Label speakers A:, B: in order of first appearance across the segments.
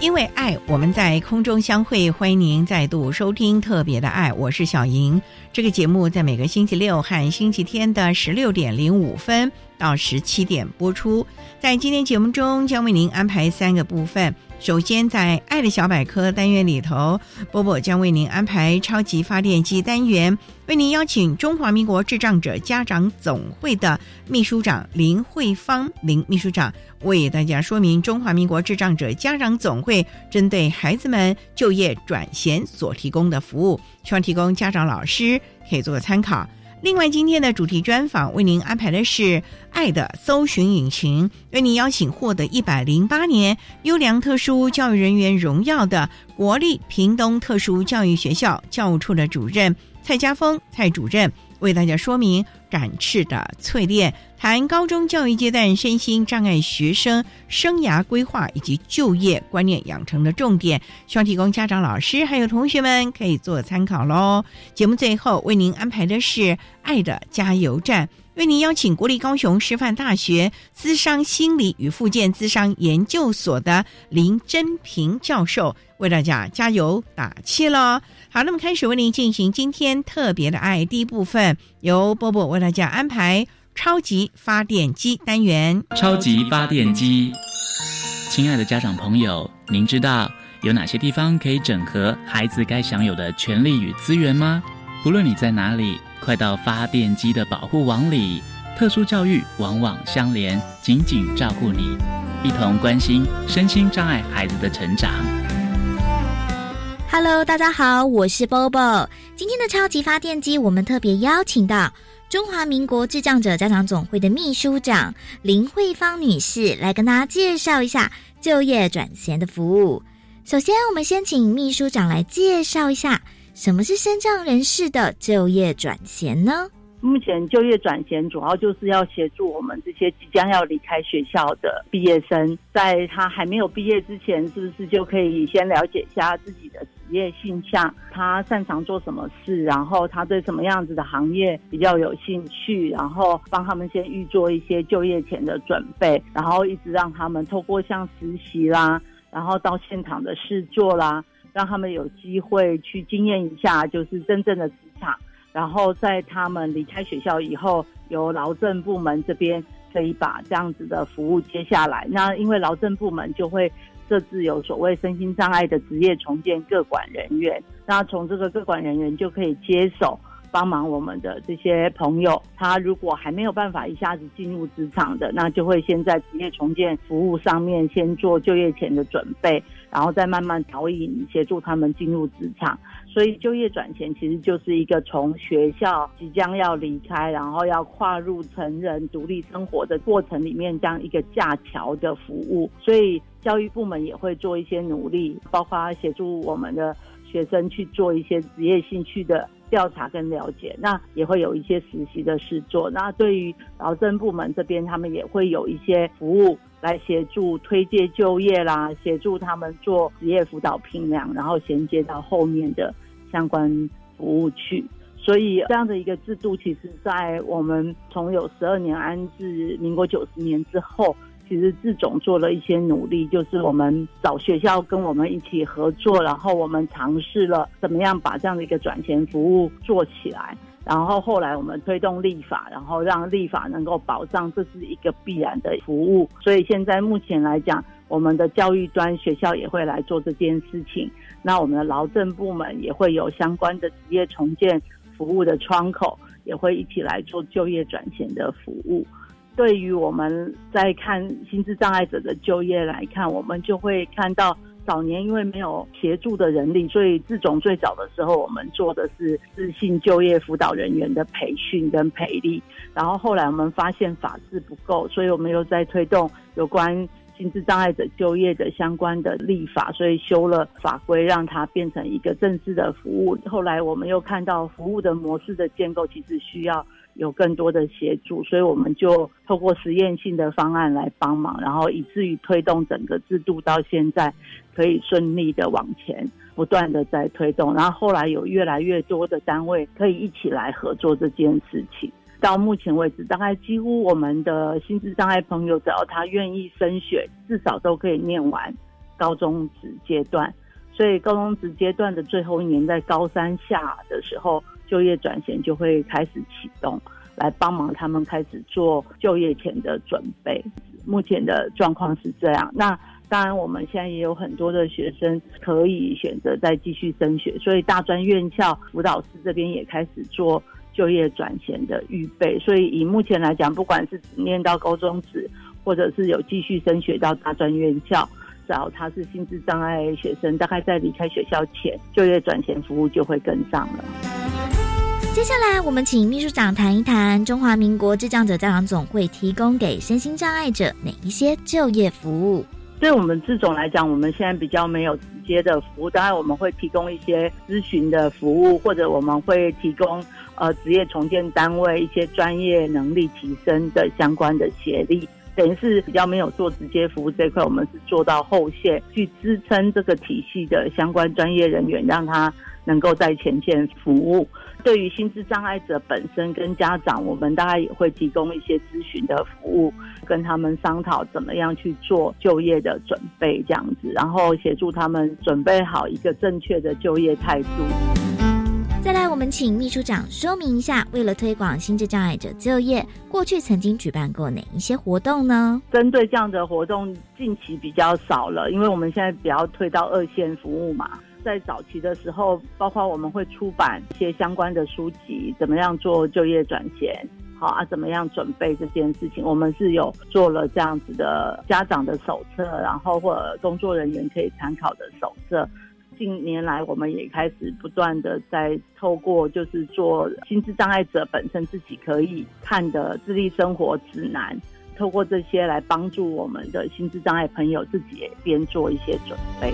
A: 因为爱，我们在空中相会。欢迎您再度收听《特别的爱》，我是小莹。这个节目在每个星期六和星期天的十六点零五分到十七点播出。在今天节目中，将为您安排三个部分。首先，在“爱的小百科”单元里头，波波将为您安排“超级发电机”单元，为您邀请中华民国智障者家长总会的秘书长林慧芳林秘书长为大家说明中华民国智障者家长总会针对孩子们就业转衔所提供的服务，希望提供家长老师可以做个参考。另外，今天的主题专访为您安排的是《爱的搜寻引擎》，为您邀请获得一百零八年优良特殊教育人员荣耀的国立屏东特殊教育学校教务处的主任蔡家峰蔡主任，为大家说明展翅的淬炼。谈高中教育阶段身心障碍学生生涯规划以及就业观念养成的重点，希望提供家长、老师还有同学们可以做参考喽。节目最后为您安排的是“爱的加油站”，为您邀请国立高雄师范大学资商心理与附件资商研究所的林真平教授为大家加油打气喽。好，那么开始为您进行今天特别的爱第一部分，由波波为大家安排。超级发电机单元，
B: 超级发电机，亲爱的家长朋友，您知道有哪些地方可以整合孩子该享有的权利与资源吗？不论你在哪里，快到发电机的保护网里，特殊教育网网相连，紧紧照顾你，一同关心身心障碍孩子的成长。
C: Hello，大家好，我是 Bobo。今天的超级发电机，我们特别邀请到。中华民国智障者家长总会的秘书长林慧芳女士来跟大家介绍一下就业转衔的服务。首先，我们先请秘书长来介绍一下什么是身障人士的就业转衔呢？
D: 目前就业转型主要就是要协助我们这些即将要离开学校的毕业生，在他还没有毕业之前，是不是就可以先了解一下自己的职业性向，他擅长做什么事，然后他对什么样子的行业比较有兴趣，然后帮他们先预做一些就业前的准备，然后一直让他们透过像实习啦，然后到现场的试做啦，让他们有机会去经验一下，就是真正的职场。然后在他们离开学校以后，由劳政部门这边可以把这样子的服务接下来。那因为劳政部门就会设置有所谓身心障碍的职业重建各管人员，那从这个各管人员就可以接手帮忙我们的这些朋友。他如果还没有办法一下子进入职场的，那就会先在职业重建服务上面先做就业前的准备，然后再慢慢导引协助他们进入职场。所以就业转型其实就是一个从学校即将要离开，然后要跨入成人独立生活的过程里面这样一个架桥的服务。所以教育部门也会做一些努力，包括协助我们的学生去做一些职业兴趣的调查跟了解。那也会有一些实习的事做。那对于劳政部门这边，他们也会有一些服务。来协助推介就业啦，协助他们做职业辅导评量，然后衔接到后面的相关服务去。所以这样的一个制度，其实在我们从有十二年安置民国九十年之后，其实志总做了一些努力，就是我们找学校跟我们一起合作，然后我们尝试了怎么样把这样的一个转衔服务做起来。然后后来我们推动立法，然后让立法能够保障这是一个必然的服务。所以现在目前来讲，我们的教育端学校也会来做这件事情。那我们的劳政部门也会有相关的职业重建服务的窗口，也会一起来做就业转型的服务。对于我们在看心智障碍者的就业来看，我们就会看到。早年因为没有协助的人力，所以自从最早的时候，我们做的是自信就业辅导人员的培训跟培力。然后后来我们发现法制不够，所以我们又在推动有关心智障碍者就业的相关的立法，所以修了法规，让它变成一个正式的服务。后来我们又看到服务的模式的建构，其实需要。有更多的协助，所以我们就透过实验性的方案来帮忙，然后以至于推动整个制度到现在可以顺利的往前，不断的在推动。然后后来有越来越多的单位可以一起来合作这件事情。到目前为止，大概几乎我们的心智障碍朋友，只要他愿意升学，至少都可以念完高中职阶段。所以高中职阶段的最后一年，在高三下的时候。就业转型就会开始启动，来帮忙他们开始做就业前的准备。目前的状况是这样。那当然，我们现在也有很多的学生可以选择再继续升学，所以大专院校辅导师这边也开始做就业转型的预备。所以以目前来讲，不管是念到高中职，或者是有继续升学到大专院校，只要他是心智障碍学生，大概在离开学校前，就业转型服务就会跟上了。
C: 接下来，我们请秘书长谈一谈中华民国智障者家长总会提供给身心障碍者哪一些就业服务。
D: 对我们智总来讲，我们现在比较没有直接的服务，当然我们会提供一些咨询的服务，或者我们会提供呃职业重建单位一些专业能力提升的相关的协力。等于是比较没有做直接服务这块，我们是做到后线去支撑这个体系的相关专业人员，让他能够在前线服务。对于心智障碍者本身跟家长，我们大概也会提供一些咨询的服务，跟他们商讨怎么样去做就业的准备，这样子，然后协助他们准备好一个正确的就业态度。
C: 再来，我们请秘书长说明一下，为了推广心智障碍者就业，过去曾经举办过哪一些活动呢？
D: 针对这样的活动，近期比较少了，因为我们现在比较推到二线服务嘛。在早期的时候，包括我们会出版一些相关的书籍，怎么样做就业转型，好啊，怎么样准备这件事情，我们是有做了这样子的家长的手册，然后或者工作人员可以参考的手册。近年来，我们也开始不断的在透过就是做心智障碍者本身自己可以看的智力生活指南，透过这些来帮助我们的心智障碍朋友自己也边做一些准备。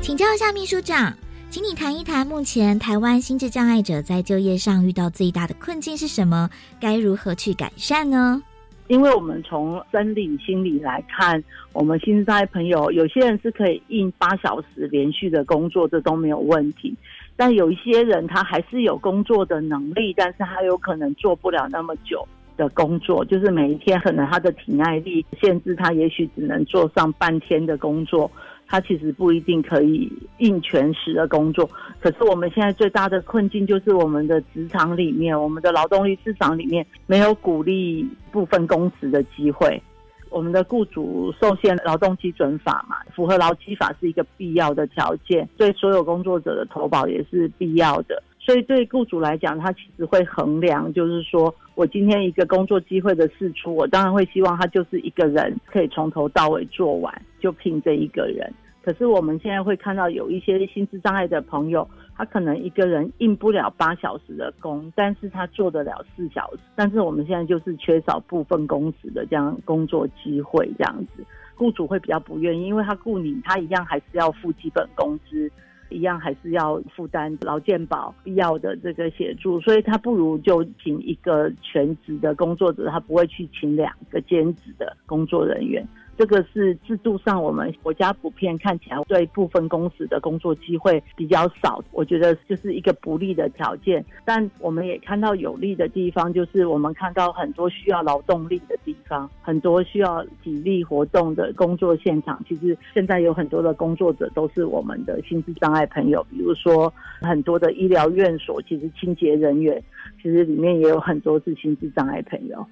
C: 请教一下秘书长，请你谈一谈目前台湾心智障碍者在就业上遇到最大的困境是什么？该如何去改善呢？
D: 因为我们从生理、心理来看，我们现在朋友有些人是可以应八小时连续的工作，这都没有问题。但有一些人他还是有工作的能力，但是他有可能做不了那么久的工作，就是每一天可能他的体耐力限制他，也许只能做上半天的工作。他其实不一定可以应全时的工作，可是我们现在最大的困境就是我们的职场里面，我们的劳动力市场里面没有鼓励部分工时的机会。我们的雇主受限劳动基准法嘛，符合劳基法是一个必要的条件，对所有工作者的投保也是必要的。所以对雇主来讲，他其实会衡量，就是说我今天一个工作机会的释出，我当然会希望他就是一个人可以从头到尾做完，就聘这一个人。可是我们现在会看到有一些心智障碍的朋友，他可能一个人应不了八小时的工，但是他做得了四小时。但是我们现在就是缺少部分工时的这样工作机会，这样子，雇主会比较不愿意，因为他雇你，他一样还是要付基本工资。一样还是要负担劳健保必要的这个协助，所以他不如就请一个全职的工作者，他不会去请两个兼职的工作人员。这个是制度上我们国家普遍看起来对部分公司的工作机会比较少，我觉得就是一个不利的条件。但我们也看到有利的地方，就是我们看到很多需要劳动力的地方，很多需要体力活动的工作现场，其实现在有很多的工作者都是我们的心智障碍朋友，比如说很多的医疗院所，其实清洁人员，其实里面也有很多是心智障碍朋友。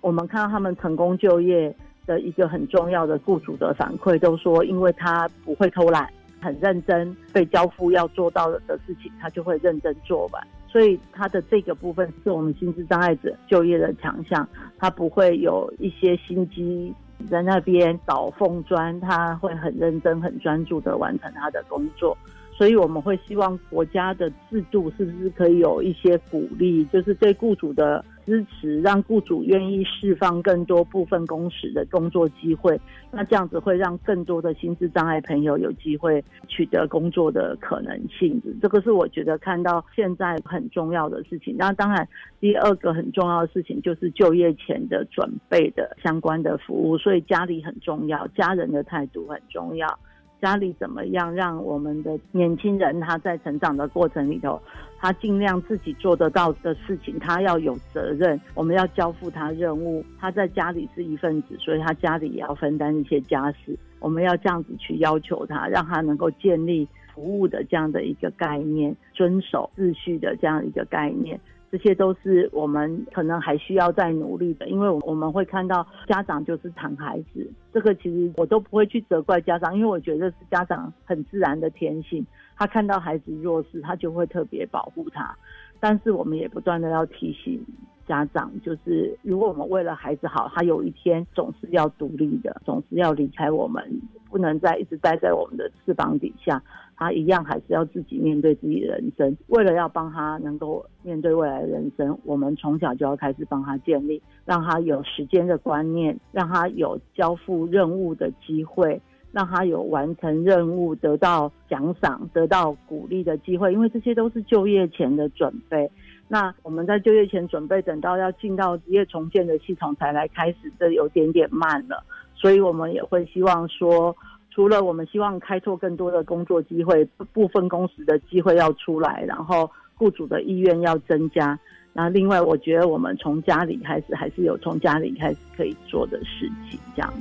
D: 我们看到他们成功就业。的一个很重要的雇主的反馈都说，因为他不会偷懒，很认真，被交付要做到的事情，他就会认真做完。所以他的这个部分是我们心智障碍者就业的强项，他不会有一些心机在那边找缝砖，他会很认真、很专注的完成他的工作。所以我们会希望国家的制度是不是可以有一些鼓励，就是对雇主的。支持让雇主愿意释放更多部分工时的工作机会，那这样子会让更多的心智障碍朋友有机会取得工作的可能性。这个是我觉得看到现在很重要的事情。那当然，第二个很重要的事情就是就业前的准备的相关的服务，所以家里很重要，家人的态度很重要。家里怎么样让我们的年轻人他在成长的过程里头，他尽量自己做得到的事情，他要有责任，我们要交付他任务。他在家里是一份子，所以他家里也要分担一些家事。我们要这样子去要求他，让他能够建立服务的这样的一个概念，遵守秩序的这样一个概念。这些都是我们可能还需要再努力的，因为我们会看到家长就是疼孩子，这个其实我都不会去责怪家长，因为我觉得是家长很自然的天性，他看到孩子弱势，他就会特别保护他。但是我们也不断的要提醒家长，就是如果我们为了孩子好，他有一天总是要独立的，总是要离开我们，不能再一直待在我们的翅膀底下。他一样还是要自己面对自己的人生。为了要帮他能够面对未来的人生，我们从小就要开始帮他建立，让他有时间的观念，让他有交付任务的机会，让他有完成任务得到奖赏、得到鼓励的机会。因为这些都是就业前的准备。那我们在就业前准备，等到要进到职业重建的系统才来开始，这有点点慢了。所以我们也会希望说。除了我们希望开拓更多的工作机会，部分工时的机会要出来，然后雇主的意愿要增加。那另外，我觉得我们从家里开始，还是有从家里开始可以做的事情。这样。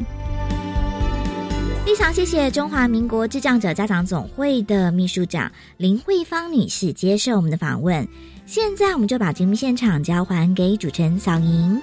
C: 非常谢谢中华民国智障者家长总会的秘书长林慧芳女士接受我们的访问。现在，我们就把节目现场交还给主持人小莹。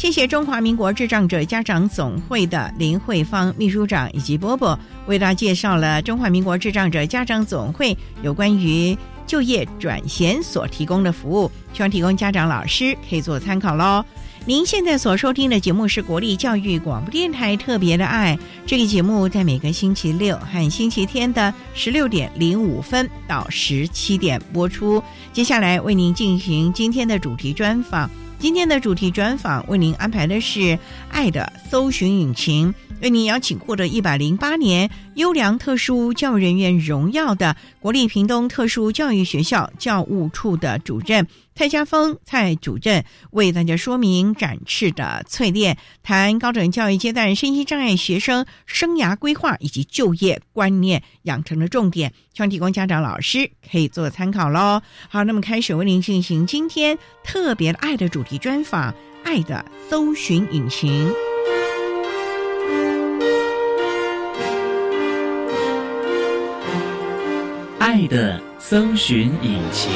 A: 谢谢中华民国智障者家长总会的林慧芳秘书长以及波波为大家介绍了中华民国智障者家长总会有关于就业转衔所提供的服务，希望提供家长老师可以做参考喽。您现在所收听的节目是国立教育广播电台特别的爱，这个节目在每个星期六和星期天的十六点零五分到十七点播出。接下来为您进行今天的主题专访。今天的主题专访为您安排的是《爱的搜寻引擎》，为您邀请获得一百零八年优良特殊教育人员荣耀的国立屏东特殊教育学校教务处的主任。蔡家峰蔡主任为大家说明展翅的淬炼，谈高等教育阶段身心障碍学生生涯规划以及就业观念养成的重点，希望提供家长老师可以做参考喽。好，那么开始为您进行今天特别爱的主题专访，《爱的搜寻引擎》，
B: 爱的搜寻引擎。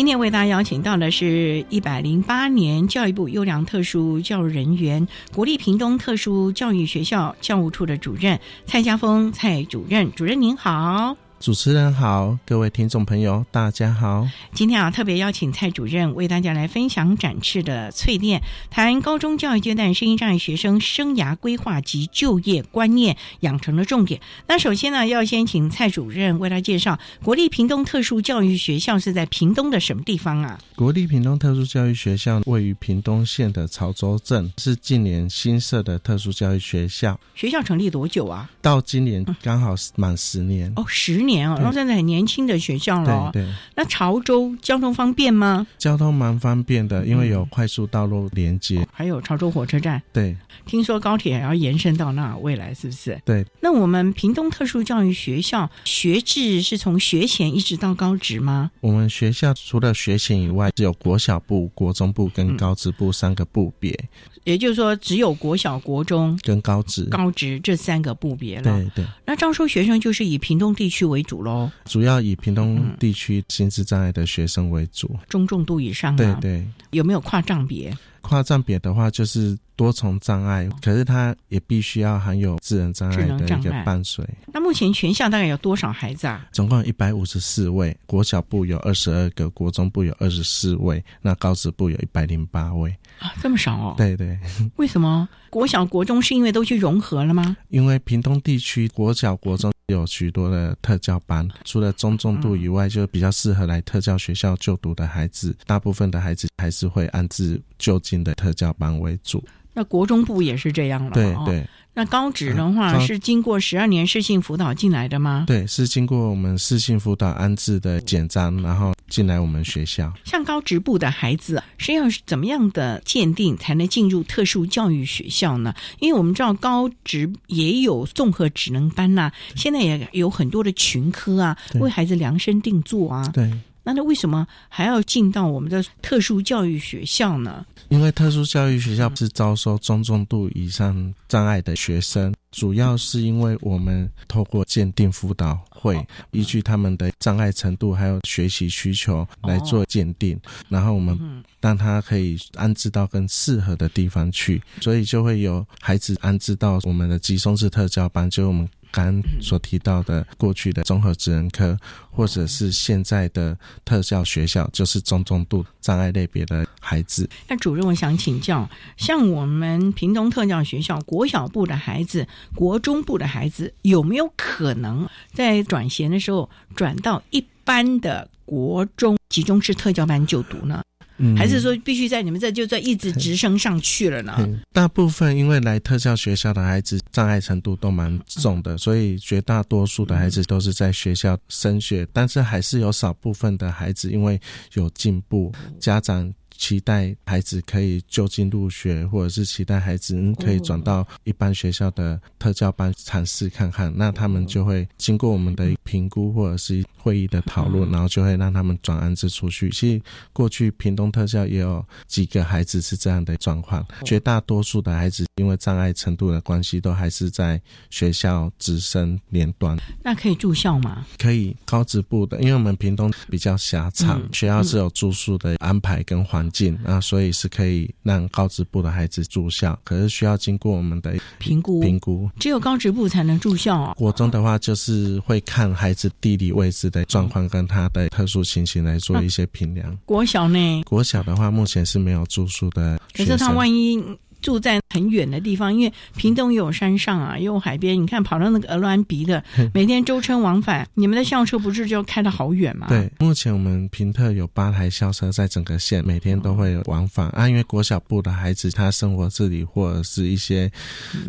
A: 今天为大家邀请到的是一百零八年教育部优良特殊教育人员、国立屏东特殊教育学校教务处的主任蔡家峰蔡主任。主任您好，
E: 主持人好，各位听众朋友，大家好。
F: 今天啊，特别邀请蔡主任为大家来分享展翅的淬炼，谈高中教育阶段声音障碍学生生涯规划及就业观念养成的重点。那首先呢，要先请蔡主任为他介绍国立屏东特殊教育学校是在屏东的什么地方啊？
E: 国立屏东特殊教育学校位于屏东县的潮州镇，是近年新设的特殊教育学校。
F: 学校成立多久啊？
E: 到今年刚好满十年。
F: 哦，十年。年哦，然后现在很年轻的学校了。
E: 对对。
F: 那潮州交通方便吗？
E: 交通蛮方便的，因为有快速道路连接，
F: 还有潮州火车站。
E: 对。
F: 听说高铁还要延伸到那未来是不是？
E: 对。
F: 那我们屏东特殊教育学校学制是从学前一直到高职吗？
E: 我们学校除了学前以外，只有国小部、国中部跟高职部三个部别。
F: 也就是说，只有国小、国中
E: 跟高职、
F: 高职这三个部别了。
E: 对对。
F: 那招收学生就是以屏东地区为主喽。
E: 主要以屏东地区心智障碍的学生为主，
F: 中重度以上。
E: 对对。
F: 有没有跨障别？
E: 跨障别的话，就是多重障碍，可是它也必须要含有智能障碍的一个伴随。
F: 那目前全校大概有多少孩子啊？
E: 总共一百五十四位，国小部有二十二个，国中部有二十四位，那高职部有一百零八位。
F: 啊，这么少哦？
E: 对对。
F: 为什么国小、国中是因为都去融合了吗？
E: 因为屏东地区国小、国中有许多的特教班，除了中重度以外，就比较适合来特教学校就读的孩子，大部分的孩子还是会安置就近的特教班为主。
F: 那国中部也是这样了，
E: 对对。
F: 那高职的话是经过十二年适性辅导进来的吗？
E: 对，是经过我们适性辅导安置的简章，然后进来我们学校。
F: 像高职部的孩子是要怎么样的鉴定才能进入特殊教育学校呢？因为我们知道高职也有综合职能班呐，现在也有很多的群科啊，为孩子量身定做啊。
E: 对。
F: 那那为什么还要进到我们的特殊教育学校呢？
E: 因为特殊教育学校是招收中重度以上障碍的学生，主要是因为我们透过鉴定辅导会，依据他们的障碍程度还有学习需求来做鉴定，然后我们让他可以安置到更适合的地方去，所以就会有孩子安置到我们的集中式特教班，就我们。刚所提到的过去的综合职能科，或者是现在的特教学校，就是中重度障碍类别的孩子。
F: 那主任，我想请教，像我们屏东特教学校国小部的孩子、国中部的孩子，有没有可能在转衔的时候转到一般的国中集中式特教班就读呢？还是说必须在你们这就在一直直升上去了呢？
E: 大部分因为来特教学校的孩子障碍程度都蛮重的，所以绝大多数的孩子都是在学校升学，但是还是有少部分的孩子因为有进步，家长。期待孩子可以就近入学，或者是期待孩子可以转到一般学校的特教班尝试看看。那他们就会经过我们的评估或者是会议的讨论，然后就会让他们转安置出去。其实过去屏东特教也有几个孩子是这样的状况，绝大多数的孩子因为障碍程度的关系，都还是在学校直升年端。
F: 那可以住校吗？
E: 可以高职部的，因为我们屏东比较狭长，学校是有住宿的安排跟环。近啊，所以是可以让高职部的孩子住校，可是需要经过我们的
F: 评估。
E: 评估
F: 只有高职部才能住校啊。
E: 国中的话，就是会看孩子地理位置的状况跟他的特殊情形来做一些评量。
F: 国小呢？
E: 国小的话，目前是没有住宿的。
F: 可是他万一。住在很远的地方，因为屏东有山上啊，又有海边。你看跑到那个鹅銮鼻的，每天舟车往返，你们的校车不是就开得好远吗？
E: 对，目前我们平特有八台校车在整个县，每天都会有往返啊。因为国小部的孩子他生活自理，或者是一些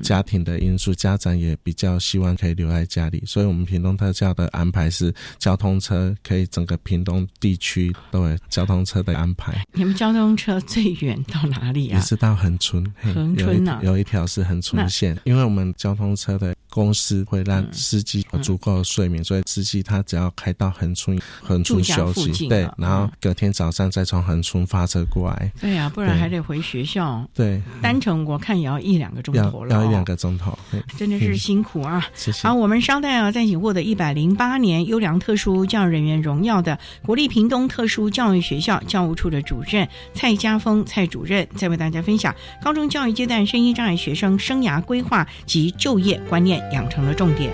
E: 家庭的因素，家长也比较希望可以留在家里，所以我们屏东特教的安排是交通车可以整个屏东地区都有交通车的安排。
F: 你们交通车最远到哪里啊？
E: 也是到恒春。
F: 恒春呐，
E: 有一条是恒春线，因为我们交通车的公司会让司机有足够的睡眠，所以司机他只要开到恒春，恒春休息，对，然后隔天早上再从恒春发车过来。
F: 对呀，不然还得回学校。
E: 对，
F: 单程我看也要一两个钟头了，
E: 要一两个钟头，
F: 真的是辛苦啊。
E: 谢谢。
F: 好，我们稍待啊，再请获得一百零八年优良特殊教育人员荣耀的国立屏东特殊教育学校教务处的主任蔡家峰蔡主任，再为大家分享高中。教育阶段声音障碍学生生涯规划及就业观念养成了重点。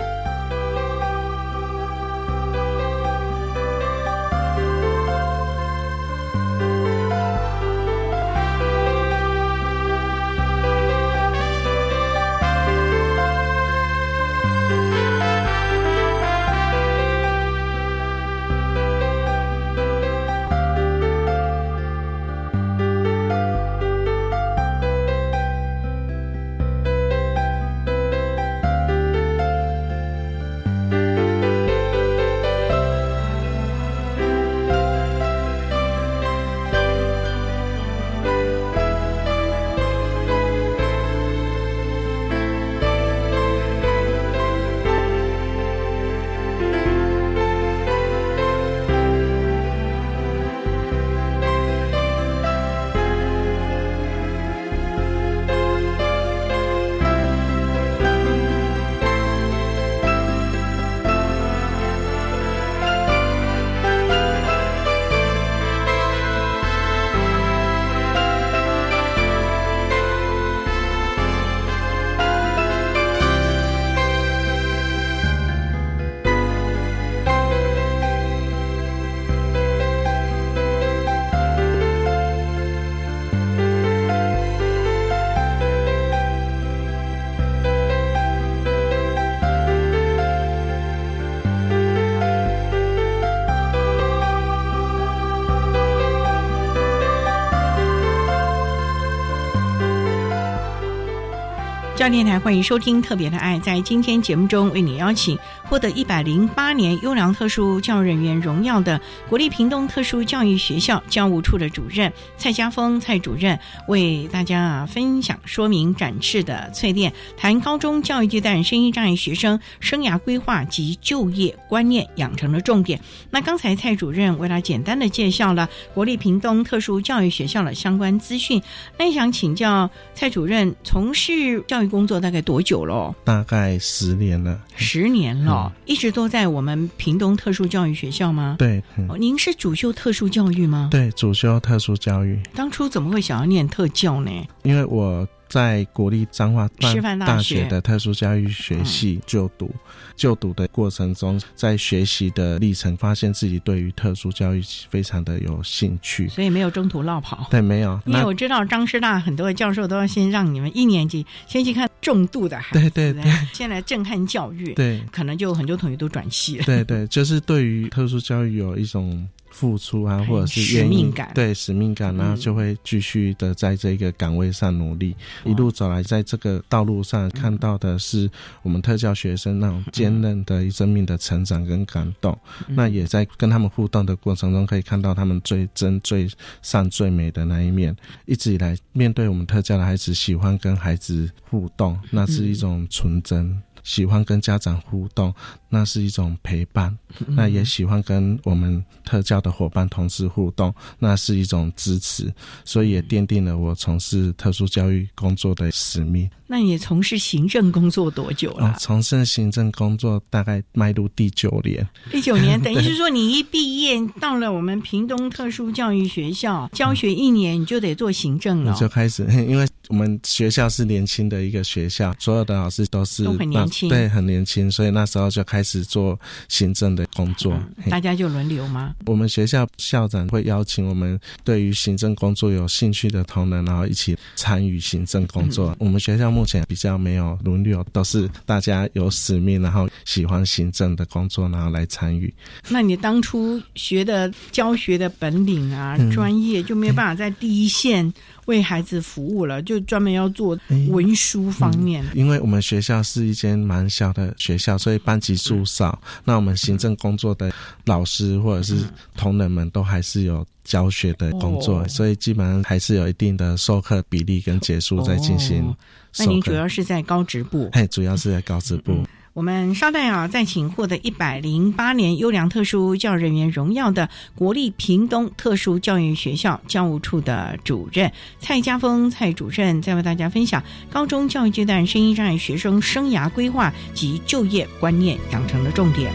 F: 电台，欢迎收听《特别的爱》。在今天节目中，为你邀请获得一百零八年优良特殊教育人员荣耀的国立屏东特殊教育学校教务处的主任蔡家峰蔡主任，为大家啊分享、说明、展示的淬炼，谈高中教育阶段声音障碍学生生涯规划及就业观念养成的重点。那刚才蔡主任为了简单的介绍了国立屏东特殊教育学校的相关资讯，那想请教蔡主任，从事教育工作大概多久了？
E: 大概十年了。
F: 十年了，一直都在我们屏东特殊教育学校吗？
E: 对，
F: 您是主修特殊教育吗？
E: 对，主修特殊教育，
F: 当初怎么会想要念特教呢？
E: 因为我在国立彰化
F: 师范大
E: 大
F: 学
E: 学的特殊教育学系就读，就读的过程中，在学习的历程，发现自己对于特殊教育非常的有兴趣。
F: 所以没有中途落跑。
E: 对，没有，那
F: 因为我知道张师大很多的教授都要先让你们一年级先去看重度的孩子，
E: 对对对，
F: 先来震撼教育，
E: 对
F: 可能就很多同学都转系了。
E: 对对，就是对于特殊教育有一种付出啊，或者是
F: 使命感
E: 对使命感，然后
F: 嗯
E: 就会继续的在这个岗位上努力。一路走来，在这个道路上看到的是我们特教学生那种坚韧的生命的成长跟感动。
F: 嗯
E: 那也在跟他们互动的过程中，可以看到他们最真、最善、最美的那一面。一直以来，面对我们特教的孩子，喜欢跟孩子互动，那是一种纯真。喜欢跟家长互动，那是一种陪伴；那也喜欢跟我们特教的伙伴、同事互动，那是一种支持。所以也奠定了我从事特殊教育工作的使命。
F: 那你从事行政工作多久了？
E: 哦，从事行政工作大概迈入第九年。
F: 第九年，等于是说你一毕业到了我们屏东特殊教育学校教学一年，你就得做行政了
E: 我。就开始，因为我们学校是年轻的一个学校，所有的老师都是
F: 都很年轻
E: 对，很年轻，所以那时候就开始做行政的工作。嘿
F: 大家就轮流吗？
E: 我们学校校长会邀请我们对于行政工作有兴趣的同仁，然后一起参与行政工
F: 嗯
E: 作。我们学校目前比较没有轮流，都是大家有使命，然后喜欢行政的工作，然后来参与。
F: 那你当初学的教学的本领啊、
E: 嗯
F: 专业就没有办法在第一线为孩子服务了，就专门要做文书方面。
E: 因为我们学校是一间蛮小的学校，所以班级数少。那我们行政工作的老师或者是同仁们都还是有教学的工作，
F: 哦
E: 所以基本上还是有一定的授课比例跟结束在进行
F: 哦那。您主要是在高职部。
E: 嘿，主要是在高职部。
F: 我们稍待啊，再请获得一百零八年优良特殊教育人员荣耀的国立屏东特殊教育学校教务处的主任蔡家峰蔡主任，再为大家分享高中教育阶段声音障碍学生生涯规划及就业观念养成的重点。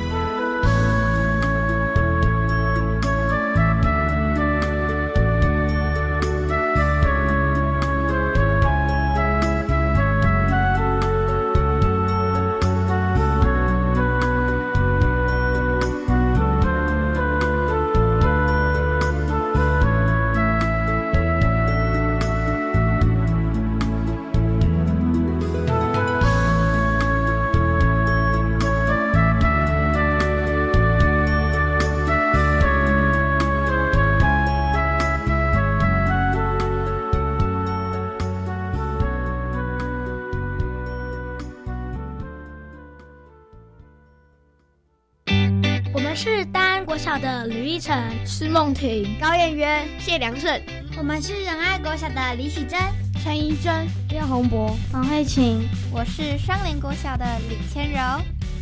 G: 婷、高燕渊、谢良胜。我们是仁爱国小的李喜珍、陈怡珍、廖宏博、王慧琴。我是双联国小的李千柔。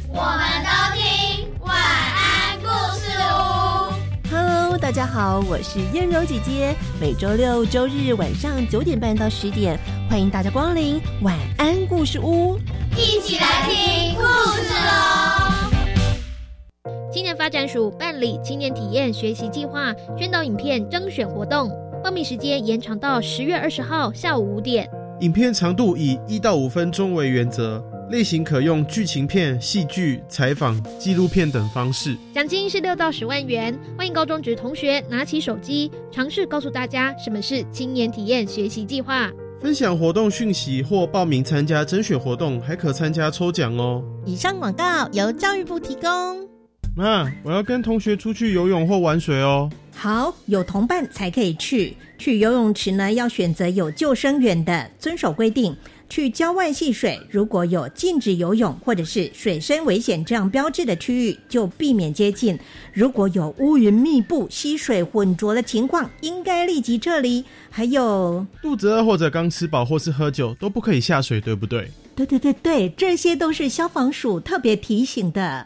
G: 我们都听晚安故事屋。
H: Hello，大家好，我是燕柔姐姐。每周六、周日晚上九点半到十点，欢迎大家光临晚安故事屋。
I: 青年发展署办理青年体验学习计划宣导影片征选活动，报名时间延长到十月二十号下午五点。
J: 影片长度以一到五分钟为原则，类型可用剧情片、戏剧、采访、纪录片等方式。
I: 奖金是六到十万元，欢迎高中职同学拿起手机，尝试告诉大家什么是青年体验学习计划。
J: 分享活动讯息或报名参加甄选活动，还可参加抽奖哦。
H: 以上广告由教育部提供。
J: 妈，我要跟同学出去游泳或玩水哦。
K: 好，有同伴才可以去。去游泳池呢，要选择有救生员的，遵守规定。
H: 去郊外戏水，如果有禁止游泳或者是水深危险这样标志的区域，就避免接近。如果有乌云密布、溪水浑浊的情况，应该立即撤离。还有
J: 肚子饿或者刚吃饱或是喝酒都不可以下水，对不对？
H: 对对对对，这些都是消防署特别提醒的。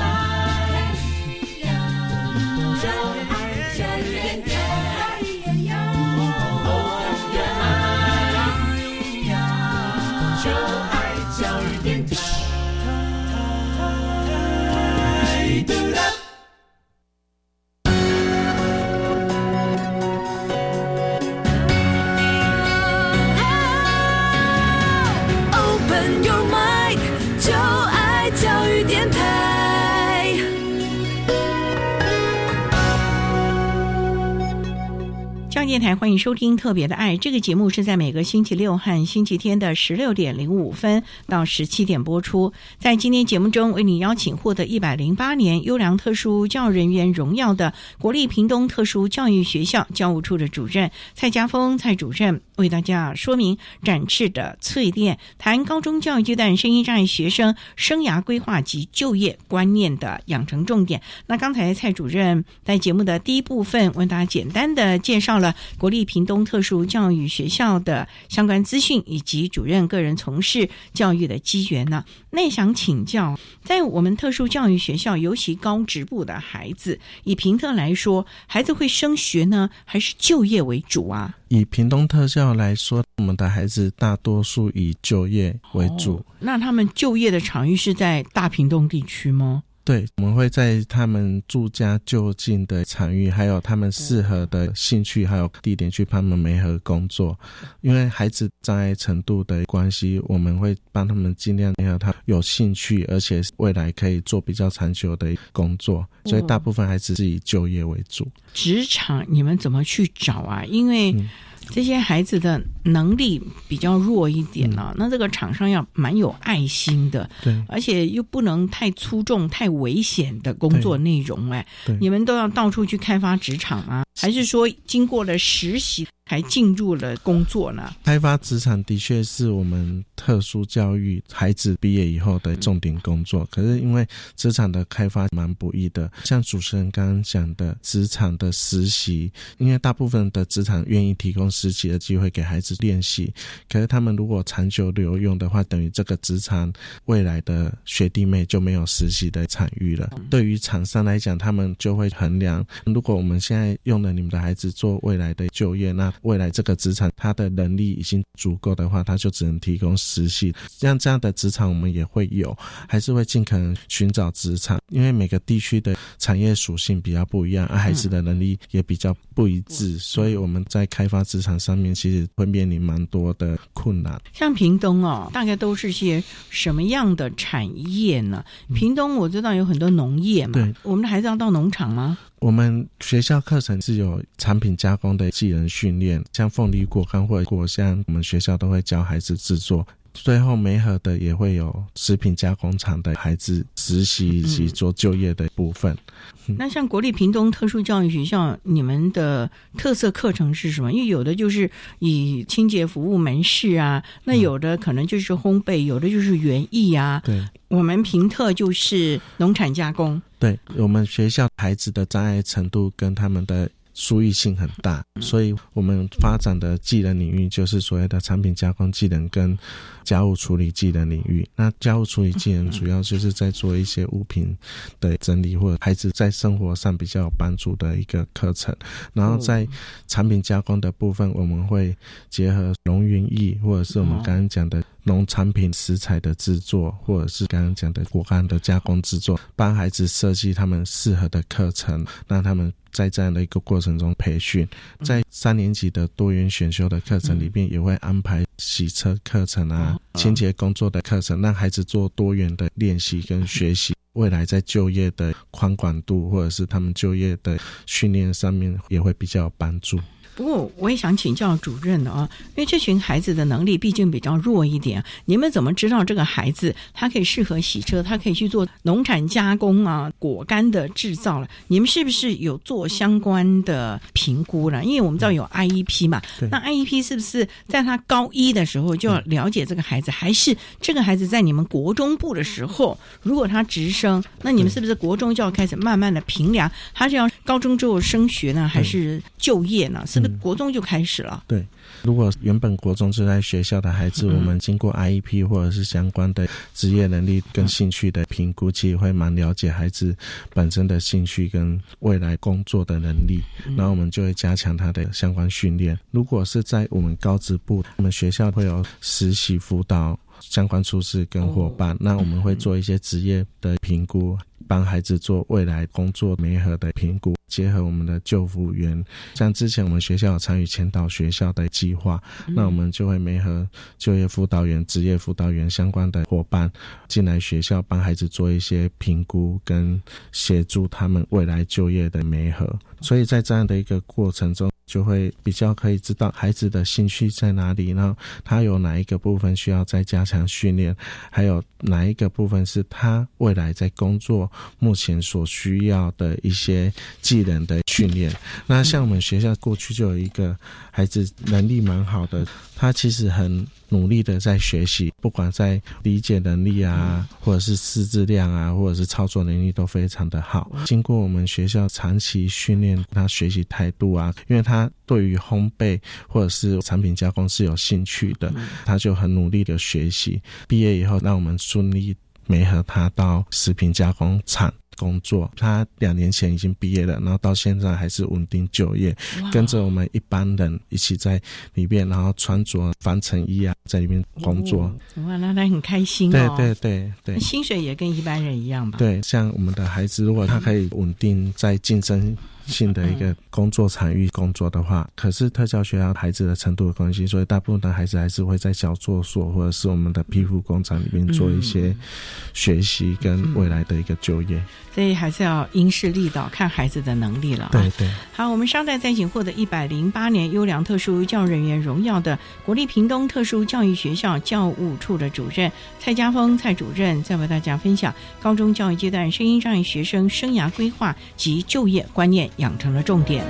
F: 电台欢迎收听《特别的爱》这个节目，是在每个星期六和星期天的十六点零五分到十七点播出。在今天节目中，为你邀请获得一百零八年优良特殊教育人员荣耀的国立屏东特殊教育学校教务处的主任蔡家峰蔡主任，为大家说明展翅的淬炼，谈高中教育阶段声音障碍学生生涯规划及就业观念的养成重点。那刚才蔡主任在节目的第一部分为大家简单的介绍了。国立屏东特殊教育学校的相关资讯以及主任个人从事教育的机缘呢？那想请教，在我们特殊教育学校，尤其高职部的孩子，以平特来说，孩子会升学呢，还是就业为主啊？
E: 以屏东特效来说，我们的孩子大多数以就业为主。
F: 那他们就业的场域是在大屏东地区吗？
E: 对，我们会在他们住家就近的场域，还有他们适合的兴趣，还有地点去帮他们媒合工作。因为孩子障碍程度的关系，我们会帮他们尽量让他有兴趣，而且未来可以做比较长久的工作。所以大部分孩子是以就业为主。
F: 职场你们怎么去找啊？因为。这些孩子的能力比较弱一点呢，那这个厂商要蛮有爱心的，
E: 对，
F: 而且又不能太粗重、太危险的工作内容，哎，你们都要到处去开发职场吗？还是说经过了实习？才进入了工作呢。
E: 开发职场的确是我们特殊教育孩子毕业以后的重点工作。可是因为职场的开发蛮不易的，像主持人刚刚讲的职场的实习，因为大部分的职场愿意提供实习的机会给孩子练习。可是他们如果长久留用的话，等于这个职场未来的学弟妹就没有实习的场域了。对于厂商来讲，他们就会衡量：如果我们现在用了你们的孩子做未来的就业，那未来这个职场，他的能力已经足够的话，他就只能提供实习。像这样的职场，我们也会有，还是会尽可能寻找职场，因为每个地区的产业属性比较不一样，而孩子的能力也比较不一致，所以我们在开发职场上面，其实会面临蛮多的困难。
F: 像屏东哦，大概都是些什么样的产业呢？屏东我知道有很多农业嘛，
E: 对，
F: 我们的孩子要到农场吗？
E: 我们学校课程是有产品加工的技能训练，像凤梨果干或者果香，我们学校都会教孩子制作。最后没合的也会有食品加工厂的孩子实习以及做就业的部分。
F: 那像国立屏东特殊教育学校，你们的特色课程是什么？因为有的就是以清洁服务门市啊，那有的可能就是烘焙，有的就是园艺啊。
E: 对，
F: 我们平特就是农产加工。
E: 对我们学校孩子的障碍程度跟他们的疏异性很大，所以我们发展的技能领域就是所谓的产品加工技能跟家务处理技能领域。那家务处理技能主要就是在做一些物品的整理，或者孩子在生活上比较有帮助的一个课程。然后在产品加工的部分，我们会结合龙云艺，或者是我们刚刚讲的。农产品食材的制作，或者是刚刚讲的果干的加工制作，帮孩子设计他们适合的课程，让他们在这样的一个过程中培训。在三年级的多元选修的课程里面，也会安排洗车课程啊、清洁工作的课程，让孩子做多元的练习跟学习。未来在就业的宽广度，或者是他们就业的训练上面，也会比较有帮助。
F: 不过我也想请教主任的啊，因为这群孩子的能力毕竟比较弱一点，你们怎么知道这个孩子他可以适合洗车，他可以去做农产加工啊、果干的制造了？你们是不是有做相关的评估了？因为我们知道有 IEP 嘛，那 IEP 是不是在他高一的时候就要了解这个孩子，还是这个孩子在你们国中部的时候，如果他直升，那你们是不是国中就要开始慢慢的评量，他是要高中之后升学呢，还是就业呢？是不是国中就开始了？
E: 对，如果原本国中就在学校的孩子，我们经过 IEP 或者是相关的职业能力跟兴趣的评估，其实会蛮了解孩子本身的兴趣跟未来工作的能力，然后我们就会加强他的相关训练。如果是在我们高职部，我们学校会有实习辅导相关处事跟伙伴，那我们会做一些职业的评估。帮孩子做未来工作媒合的评估，结合我们的救护员，像之前我们学校有参与前导学校的计划，那我们就会媒合就业辅导员、职业辅导员相关的伙伴进来学校，帮孩子做一些评估跟协助他们未来就业的媒合。所以在这样的一个过程中，就会比较可以知道孩子的兴趣在哪里，然后他有哪一个部分需要再加强训练，还有哪一个部分是他未来在工作。目前所需要的一些技能的训练，那像我们学校过去就有一个孩子能力蛮好的，他其实很努力的在学习，不管在理解能力啊，或者是识字量啊，或者是操作能力都非常的好。经过我们学校长期训练，他学习态度啊，因为他对于烘焙或者是产品加工是有兴趣的，他就很努力的学习。毕业以后，让我们顺利。没和他到食品加工厂工作，他两年前已经毕业了，然后到现在还是稳定就业，跟着我们一般人一起在里面，然后穿着防尘衣啊，在里面工作。
F: 哇，那他很开心
E: 哦。对对对对，
F: 薪水也跟一般人一样吧？
E: 对，像我们的孩子，如果他可以稳定在竞争。性的一个工作场域工作的话，可是特教学校孩子的程度的关系，所以大部分的孩子还是会在小作所或者是我们的皮肤工厂里面做一些学习跟未来的一个就业。
F: 所以还是要因势利导，看孩子的能力了。
E: 对对。
F: 好，我们稍待再请获得一百零八年优良特殊教育人员荣耀的国立屏东特殊教育学校教务处的主任蔡家峰蔡主任，再为大家分享高中教育阶段声音障碍学生生涯规划及就业观念。养成了重点。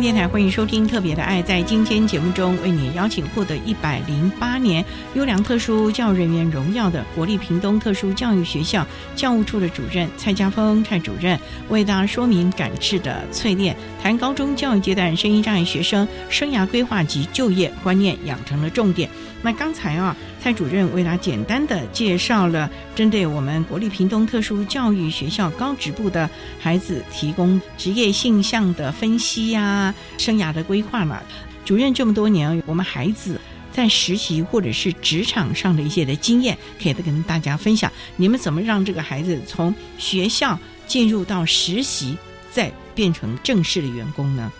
F: 电台欢迎收听《特别的爱》。在今天节目中，为你邀请获得一百零八年优良特殊教育人员荣耀的国立屏东特殊教育学校教务处的主任蔡家峰蔡主任，为大家说明感智的淬炼，谈高中教育阶段声音障碍学生生涯规划及就业观念养成的重点。那刚才啊，蔡主任为他简单的介绍了针对我们国立屏东特殊教育学校高职部的孩子提供职业性向的分析呀、生涯的规划嘛。主任这么多年，我们孩子在实习或者是职场上的一些的经验，可以跟大家分享。你们怎么让这个孩子从学校进入到实习，再变成正式的员工呢？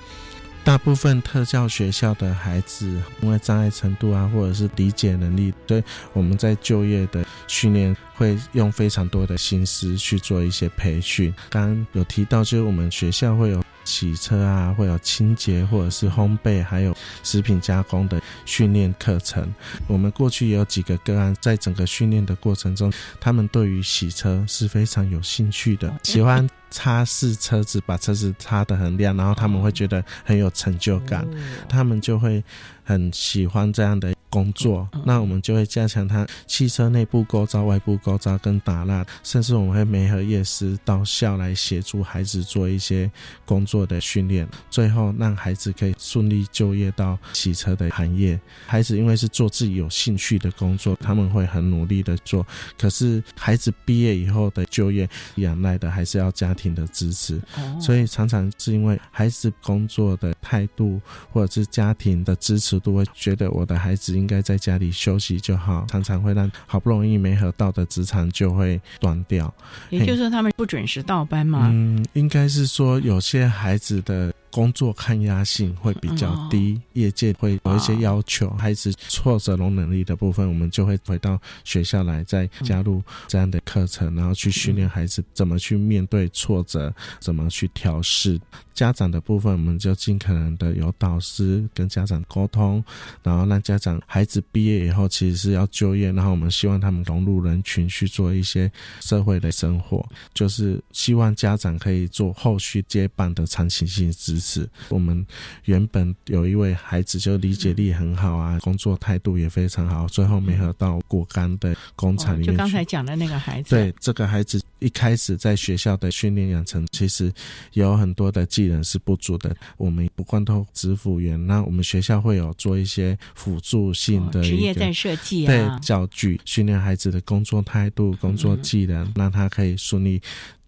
E: 大部分特教学校的孩子，因为障碍程度啊，或者是理解能力，对我们在就业的训练会用非常多的心思去做一些培训。刚刚有提到，就是我们学校会有洗车啊，会有清洁或者是烘焙，还有食品加工的训练课程。我们过去也有几个个案，在整个训练的过程中，他们对于洗车是非常有兴趣的，喜欢。擦拭车子，把车子擦得很亮，然后他们会觉得很有成就感，他们就会很喜欢这样的。工作，那我们就会加强他汽车内部构造、外部构造跟打蜡，甚至我们会媒合夜师到校来协助孩子做一些工作的训练，最后让孩子可以顺利就业到洗车的行业。孩子因为是做自己有兴趣的工作，他们会很努力的做。可是孩子毕业以后的就业，仰赖的还是要家庭的支持，所以常常是因为孩子工作的态度或者是家庭的支持度，会觉得我的孩子。应该在家里休息就好，常常会让好不容易没合到的职场就会断掉。
F: 也就是说，他们不准时到班嘛？
E: 嗯，应该是说有些孩子的。工作抗压性会比较低，业界会有一些要求，孩子挫折容能力的部分，我们就会回到学校来再加入这样的课程，然后去训练孩子怎么去面对挫折，怎么去调试。家长的部分，我们就尽可能的有导师跟家长沟通，然后让家长孩子毕业以后其实是要就业，然后我们希望他们融入人群去做一些社会的生活，就是希望家长可以做后续接棒的长期性支。持，我们原本有一位孩子就理解力很好啊，工作态度也非常好，最后没合到果干的工厂里面。
F: 就刚才讲的那个孩子，
E: 对这个孩子一开始在学校的训练养成，其实有很多的技能是不足的。我们不光透支付员，那我们学校会有做一些辅助性的
F: 职业在设计
E: 啊，对教具训练孩子的工作态度、工作技能，让他可以顺利。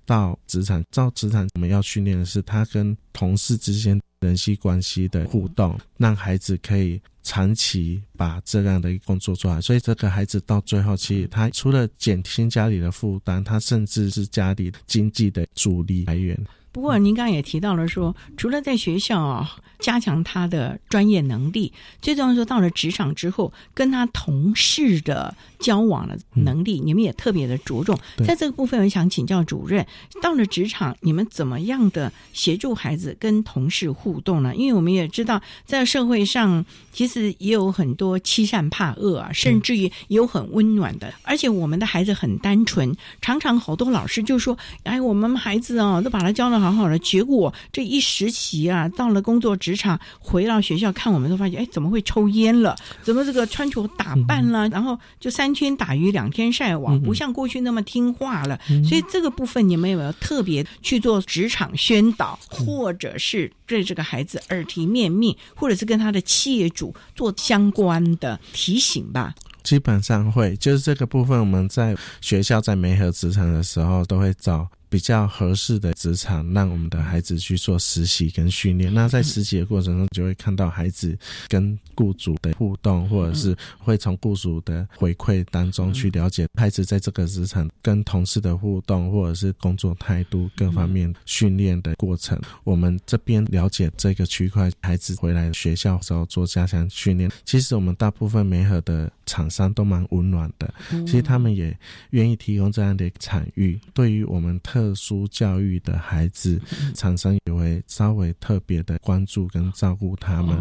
E: 到职场，到职场，我们要训练的是他跟同事之间人际关系的互动，让孩子可以长期把这样的一个工作做好。所以，这个孩子到最后，其实他除了减轻家里的负担，他甚至是家里经济的主力来源。
F: 不过，您刚刚也提到了说，除了在学校啊加强他的专业能力，最重要说到了职场之后，跟他同事的交往的能力，你们也特别的着重。在这个部分，我想请教主任，到了职场，你们怎么样的协助孩子跟同事互动呢？因为我们也知道，在社会上其实也有很多欺善怕恶啊，甚至于有很温暖的，而且我们的孩子很单纯，常常好多老师就说：“哎，我们孩子哦，都把他教的。”好好的，结果这一实习啊，到了工作职场，回到学校看，我们都发现，哎，怎么会抽烟了？怎么这个穿着打扮了？然后就三天打鱼两天晒网，不像过去那么听话了。所以这个部分，你们有没有特别去做职场宣导，或者是对这个孩子耳提面命，或者是跟他的企业主做相关的提醒吧？
E: 基本上会，就是这个部分，我们在学校在媒合职场的时候，都会找。比较合适的职场，让我们的孩子去做实习跟训练。那在实习的过程中，就会看到孩子跟雇主的互动，或者是会从雇主的回馈当中去了解孩子在这个职场跟同事的互动，或者是工作态度各方面训练的过程。我们这边了解这个区块，孩子回来学校时候做加强训练。其实我们大部分美和的厂商都蛮温暖的，其实他们也愿意提供这样的场域，对于我们特。特殊教育的孩子，厂商也会稍微特别的关注跟照顾他们，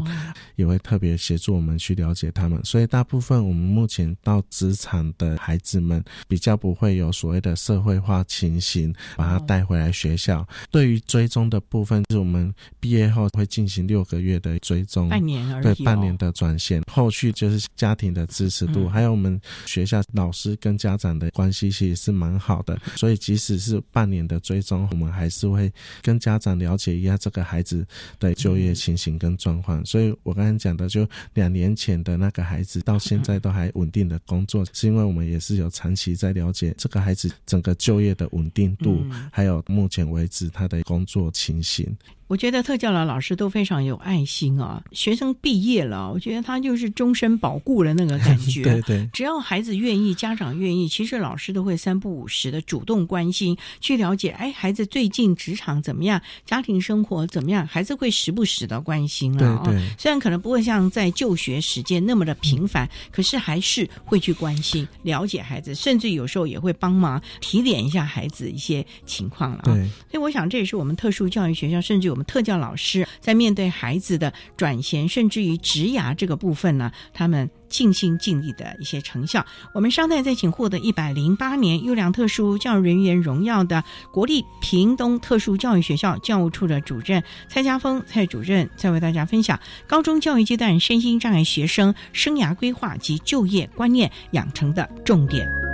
E: 也会特别协助我们去了解他们。所以大部分我们目前到职场的孩子们，比较不会有所谓的社会化情形，把他带回来学校。对于追踪的部分，就是我们毕业后会进行六个月的追踪，
F: 半年而
E: 已。对，半年的转线，后续就是家庭的支持度，还有我们学校老师跟家长的关系其实是蛮好的。所以即使是半半年的追踪，我们还是会跟家长了解一下这个孩子的就业情形跟状况。所以我刚才讲的，就两年前的那个孩子到现在都还稳定的工作，是因为我们也是有长期在了解这个孩子整个就业的稳定度，还有目前为止他的工作情形。
F: 我觉得特教的老师都非常有爱心啊！学生毕业了，我觉得他就是终身保固了那个感 觉。
E: 对对，
F: 只要孩子愿意，家长愿意，其实老师都会三不五时的主动关心，去了解。哎，孩子最近职场怎么样？家庭生活怎么样？孩子会时不时的关心了。
E: 对对，
F: 虽然可能不会像在就学时间那么的频繁，可是还是会去关心、了解孩子，甚至有时候也会帮忙提点一下孩子一些情况了。
E: 对，
F: 所以我想这也是我们特殊教育学校，甚至特教老师在面对孩子的转衔，甚至于职涯这个部分呢，他们尽心尽力的一些成效。我们稍待再请获得一百零八年优良特殊教育人员荣耀的国立屏东特殊教育学校教务处的主任蔡家峰蔡主任，再为大家分享高中教育阶段身心障碍学生生涯规划及就业观念养成的重点。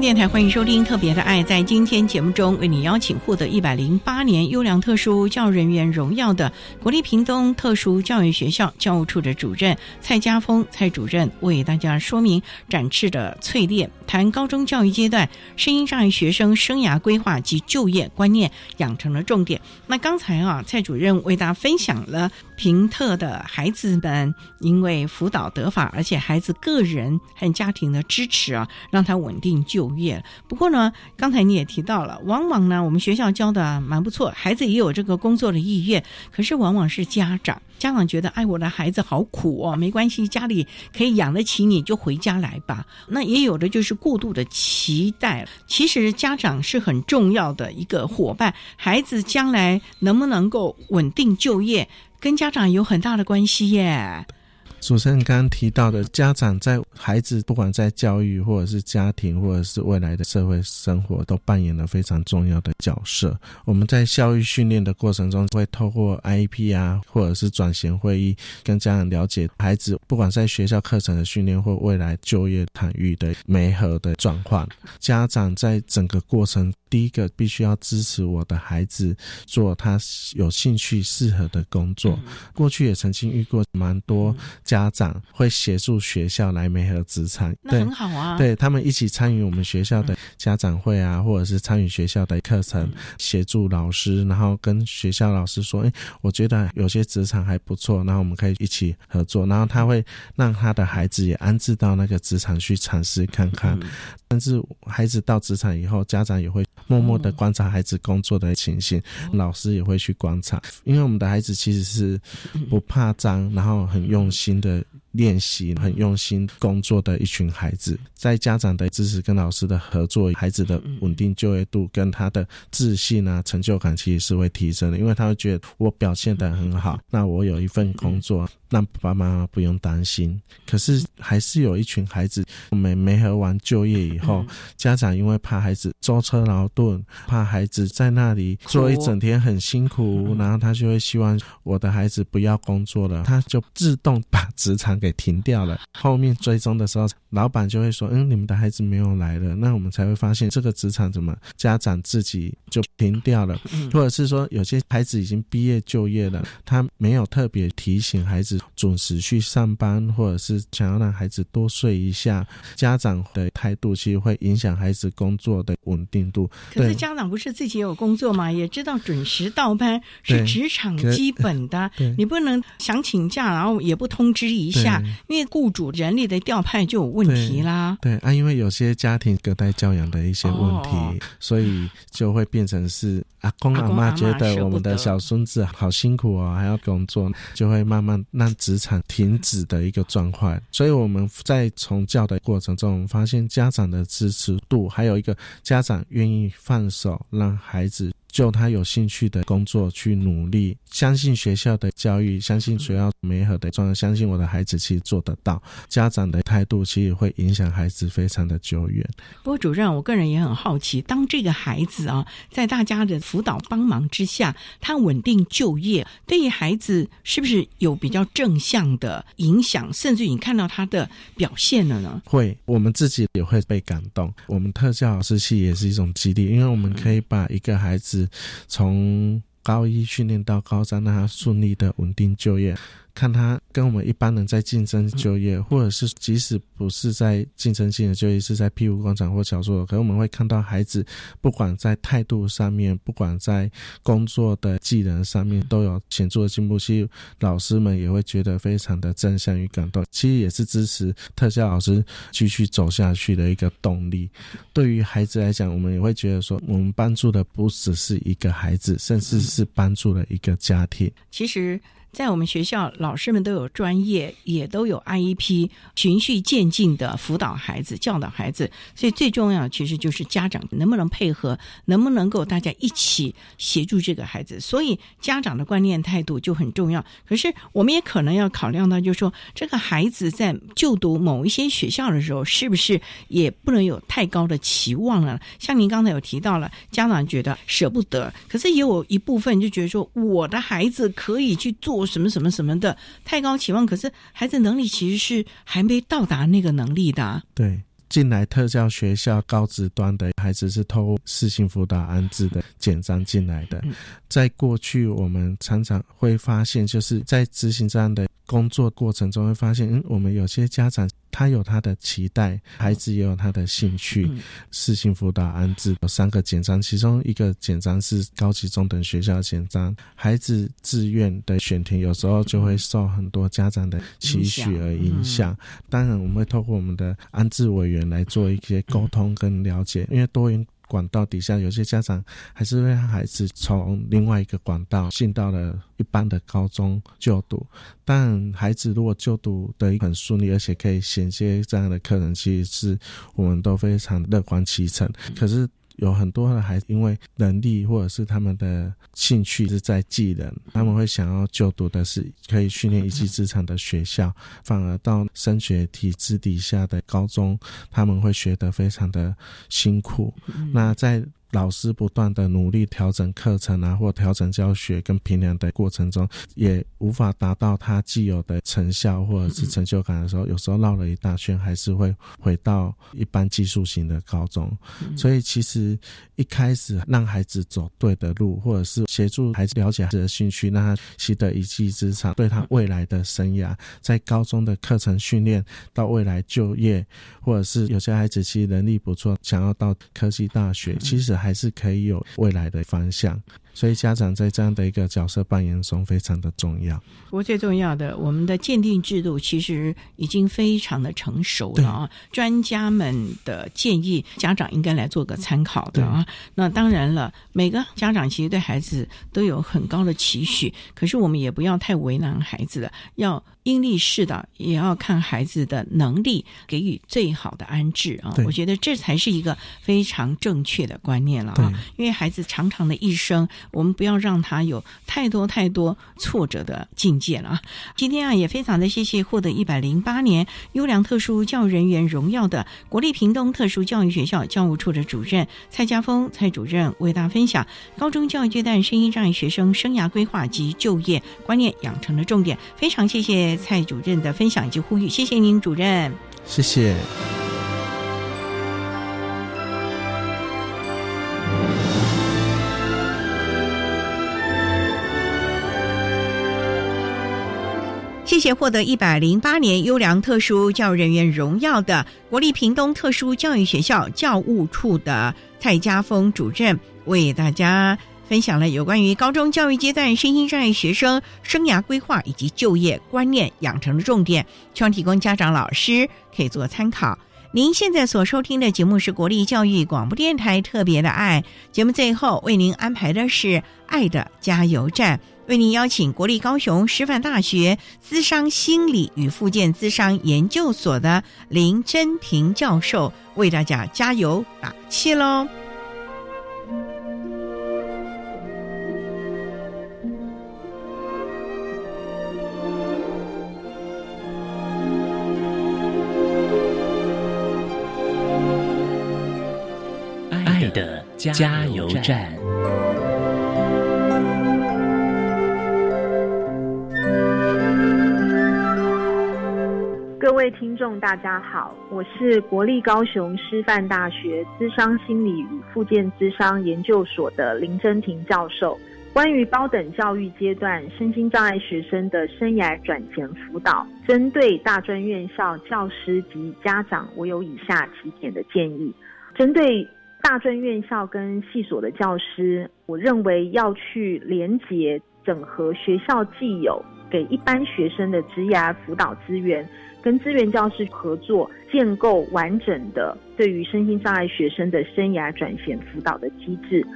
F: 电台欢迎收听《特别的爱》。在今天节目中，为你邀请获得一百零八年优良特殊教人员荣耀的国立屏东特殊教育学校教务处的主任蔡家峰蔡主任，为大家说明展翅的淬炼，谈高中教育阶段声音障碍学生生涯规划及就业观念养成的重点。那刚才啊，蔡主任为大家分享了。平特的孩子们因为辅导得法，而且孩子个人和家庭的支持啊，让他稳定就业。不过呢，刚才你也提到了，往往呢，我们学校教的蛮不错，孩子也有这个工作的意愿，可是往往是家长，家长觉得，哎，我的孩子好苦哦，没关系，家里可以养得起你，就回家来吧。那也有的就是过度的期待。其实家长是很重要的一个伙伴，孩子将来能不能够稳定就业？跟家长有很大的关系耶。
E: 主持人刚刚提到的，家长在孩子不管在教育或者是家庭或者是未来的社会生活，都扮演了非常重要的角色。我们在教育训练的过程中，会透过 IEP 啊，或者是转型会议，跟家长了解孩子不管在学校课程的训练或未来就业场域的美好的转换。家长在整个过程。第一个必须要支持我的孩子做他有兴趣、适合的工作。过去也曾经遇过蛮多家长会协助学校来媒合职场，
F: 那很好啊。
E: 对他们一起参与我们学校的家长会啊，或者是参与学校的课程，协助老师，然后跟学校老师说：“哎，我觉得有些职场还不错，然后我们可以一起合作。”然后他会让他的孩子也安置到那个职场去尝试看看。但是孩子到职场以后，家长也会默默的观察孩子工作的情形，老师也会去观察，因为我们的孩子其实是不怕脏，然后很用心的。练习很用心工作的一群孩子，在家长的支持跟老师的合作，孩子的稳定就业度跟他的自信啊、成就感其实是会提升的，因为他会觉得我表现得很好，那我有一份工作，让爸爸妈妈不用担心。可是还是有一群孩子，没没合完就业以后，家长因为怕孩子舟车劳顿，怕孩子在那里做一整天很辛苦，然后他就会希望我的孩子不要工作了，他就自动把职场。给停掉了。后面追踪的时候，老板就会说：“嗯，你们的孩子没有来了。”那我们才会发现这个职场怎么家长自己就停掉了，或者是说有些孩子已经毕业就业了，他没有特别提醒孩子准时去上班，或者是想要让孩子多睡一下。家长的态度其实会影响孩子工作的稳定度。
F: 可是家长不是自己有工作吗？也知道准时到班是职场基本的，你不能想请假然后也不通知一下。因为雇主人力的调派就有问题啦。
E: 对啊，因为有些家庭隔代教养的一些问题，所以就会变成是阿公阿妈觉得我们的小孙子好辛苦哦，还要工作，就会慢慢让职场停止的一个状况。所以我们在从教的过程中，发现家长的支持度，还有一个家长愿意放手让孩子。就他有兴趣的工作去努力，相信学校的教育，相信学校美好的状态，相信我的孩子其实做得到。家长的态度其实会影响孩子非常的久远。
F: 不过主任，我个人也很好奇，当这个孩子啊，在大家的辅导帮忙之下，他稳定就业，对于孩子是不是有比较正向的影响？甚至你看到他的表现了呢？
E: 会，我们自己也会被感动。我们特教老师系也是一种激励，因为我们可以把一个孩子。从高一训练到高三，让他顺利的稳定就业。看他跟我们一般人在竞争就业，或者是即使不是在竞争性的就业，是在庇护工厂或小作，可我们会看到孩子不管在态度上面，不管在工作的技能上面，都有显著的进步。其实老师们也会觉得非常的正向与感动，其实也是支持特教老师继续走下去的一个动力。对于孩子来讲，我们也会觉得说，我们帮助的不只是一个孩子，甚至是帮助了一个家庭。
F: 其实。在我们学校，老师们都有专业，也都有 IEP，循序渐进的辅导孩子、教导孩子。所以最重要其实就是家长能不能配合，能不能够大家一起协助这个孩子。所以家长的观念态度就很重要。可是我们也可能要考量到，就是说这个孩子在就读某一些学校的时候，是不是也不能有太高的期望了？像您刚才有提到了，家长觉得舍不得，可是也有一部分就觉得说，我的孩子可以去做。什么什么什么的太高期望，可是孩子能力其实是还没到达那个能力的。
E: 对，进来特教学校高职端的孩子是透过私信辅导安置的简章进来的。在过去，我们常常会发现，就是在执行这样的工作过程中，会发现，嗯，我们有些家长。他有他的期待，孩子也有他的兴趣。适性辅导安置有三个简章，其中一个简章是高级中等学校简章。孩子自愿的选填，有时候就会受很多家长的期许而影响。当然，我们会透过我们的安置委员来做一些沟通跟了解，因为多元。管道底下有些家长还是会让孩子从另外一个管道进到了一般的高中就读，但孩子如果就读的很顺利，而且可以衔接这样的课程，其实是我们都非常乐观其成。可是。有很多的孩子，因为能力或者是他们的兴趣是在技能，他们会想要就读的是可以训练一技之长的学校，反而到升学体制底下的高中，他们会学得非常的辛苦。那在老师不断的努力调整课程啊，或调整教学跟评量的过程中，也无法达到他既有的成效或者是成就感的时候，有时候绕了一大圈，还是会回到一般技术型的高中。所以其实一开始让孩子走对的路，或者是协助孩子了解孩子的兴趣，让他习得一技之长，对他未来的生涯，在高中的课程训练到未来就业，或者是有些孩子其实能力不错，想要到科技大学，其实还是可以有未来的方向。所以家长在这样的一个角色扮演中非常的重要。
A: 不过最重要的，我们的鉴定制度其实已经非常的成熟了啊。专家们的建议，家长应该来做个参考的啊。那当然了，每个家长其实对孩子都有很高的期许，可是我们也不要太为难孩子了，要因力适的，也要看孩子的能力，给予最好的安置啊。我觉得这才是一个非常正确的观念了啊。因为孩子长长的一生。我们不要让他有太多太多挫折的境界了啊！今天啊，也非常的谢谢获得一百零八年优良特殊教育人员荣耀的国立屏东特殊教育学校教务处的主任蔡家峰蔡主任为大家分享高中教育阶段声音障碍学生生涯规划及就业观念养成的重点。非常谢谢蔡主任的分享以及呼吁，谢谢您主任，
E: 谢谢。
A: 谢谢获得一百零八年优良特殊教育人员荣耀的国立屏东特殊教育学校教务处的蔡家峰主任，为大家分享了有关于高中教育阶段身心障碍学生生涯规划以及就业观念养成的重点，希望提供家长、老师可以做参考。您现在所收听的节目是国立教育广播电台特别的爱节目，最后为您安排的是爱的加油站。为您邀请国立高雄师范大学资商心理与附件资商研究所的林真平教授为大家加油打气喽！
B: 加油站。
L: 各位听众，大家好，我是国立高雄师范大学资商心理与附件资商研究所的林真婷教授。关于高等教育阶段身心障碍学生的生涯转衔辅导，针对大专院校教师及家长，我有以下几点的建议。针对大专院校跟系所的教师，我认为要去连结整合学校既有给一般学生的职涯辅导资源。跟资源教师合作，建构完整的对于身心障碍学生的生涯转型辅导的机制。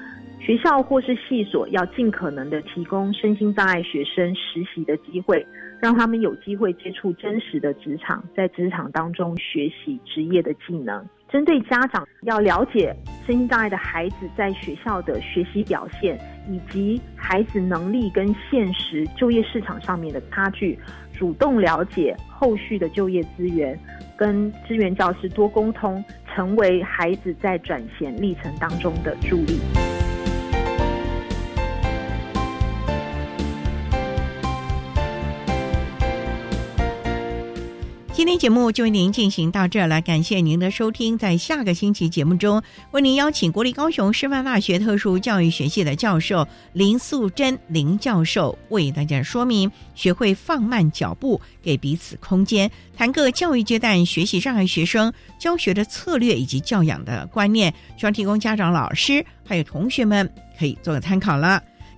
L: 学校或是系所要尽可能的提供身心障碍学生实习的机会，让他们有机会接触真实的职场，在职场当中学习职业的技能。针对家长要了解身心障碍的孩子在学校的学习表现，以及孩子能力跟现实就业市场上面的差距。主动了解后续的就业资源，跟资源教师多沟通，成为孩子在转衔历程当中的助力。
A: 今天节目就为您进行到这儿了，感谢您的收听。在下个星期节目中，为您邀请国立高雄师范大学特殊教育学系的教授林素贞林教授，为大家说明学会放慢脚步，给彼此空间，谈个教育阶段学习障碍学生教学的策略以及教养的观念，希望提供家长、老师还有同学们可以做个参考了。